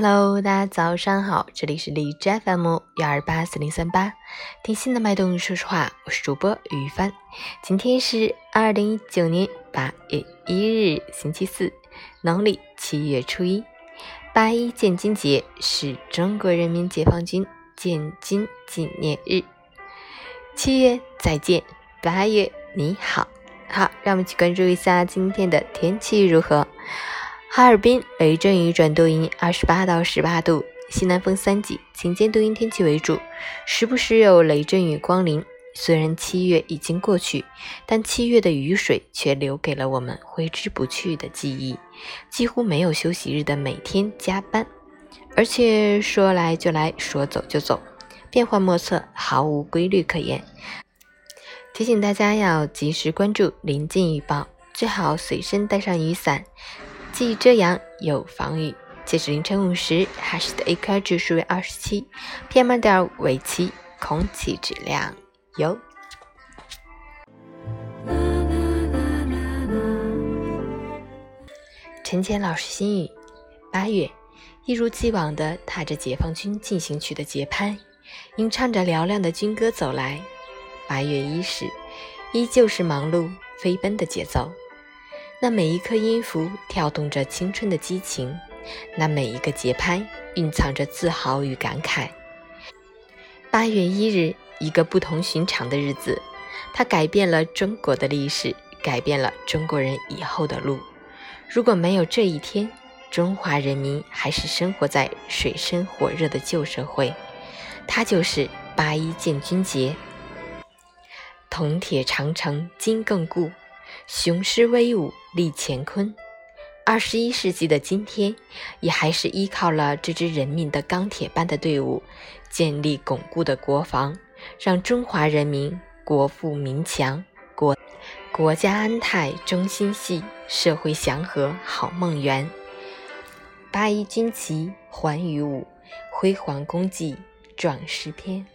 Hello，大家早上好，这里是荔枝 FM 幺二八四零三八，听心的脉动说说话，我是主播于帆。今天是二零一九年八月一日，星期四，农历七月初一，八一建军节是中国人民解放军建军纪念日。七月再见，八月你好，好，让我们去关注一下今天的天气如何。哈尔滨雷阵雨转多云，二十八到十八度，西南风三级，晴间多云天气为主，时不时有雷阵雨光临。虽然七月已经过去，但七月的雨水却留给了我们挥之不去的记忆。几乎没有休息日的每天加班，而且说来就来，说走就走，变幻莫测，毫无规律可言。提醒大家要及时关注临近预报，最好随身带上雨伞。既遮阳又防雨。截止凌晨五时，哈市的 AQI 指数为二十七，PM 二点五为七，空气质量优。陈谦老师心语：八月，一如既往地踏着解放军进行曲的节拍，吟唱着嘹亮的军歌走来。八月伊始，依旧是忙碌飞奔的节奏。那每一颗音符跳动着青春的激情，那每一个节拍蕴藏着自豪与感慨。八月一日，一个不同寻常的日子，它改变了中国的历史，改变了中国人以后的路。如果没有这一天，中华人民还是生活在水深火热的旧社会。它就是八一建军节。铜铁长城今更固。雄狮威武立乾坤，二十一世纪的今天，也还是依靠了这支人民的钢铁般的队伍，建立巩固的国防，让中华人民国富民强，国国家安泰中心系，社会祥和好梦圆。八一军旗还于舞，辉煌功绩壮诗篇。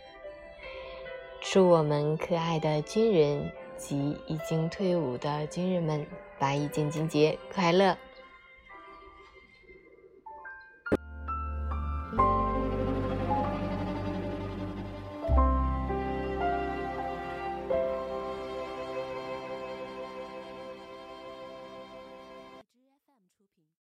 祝我们可爱的军人！及已经退伍的军人们，八一建军节快乐！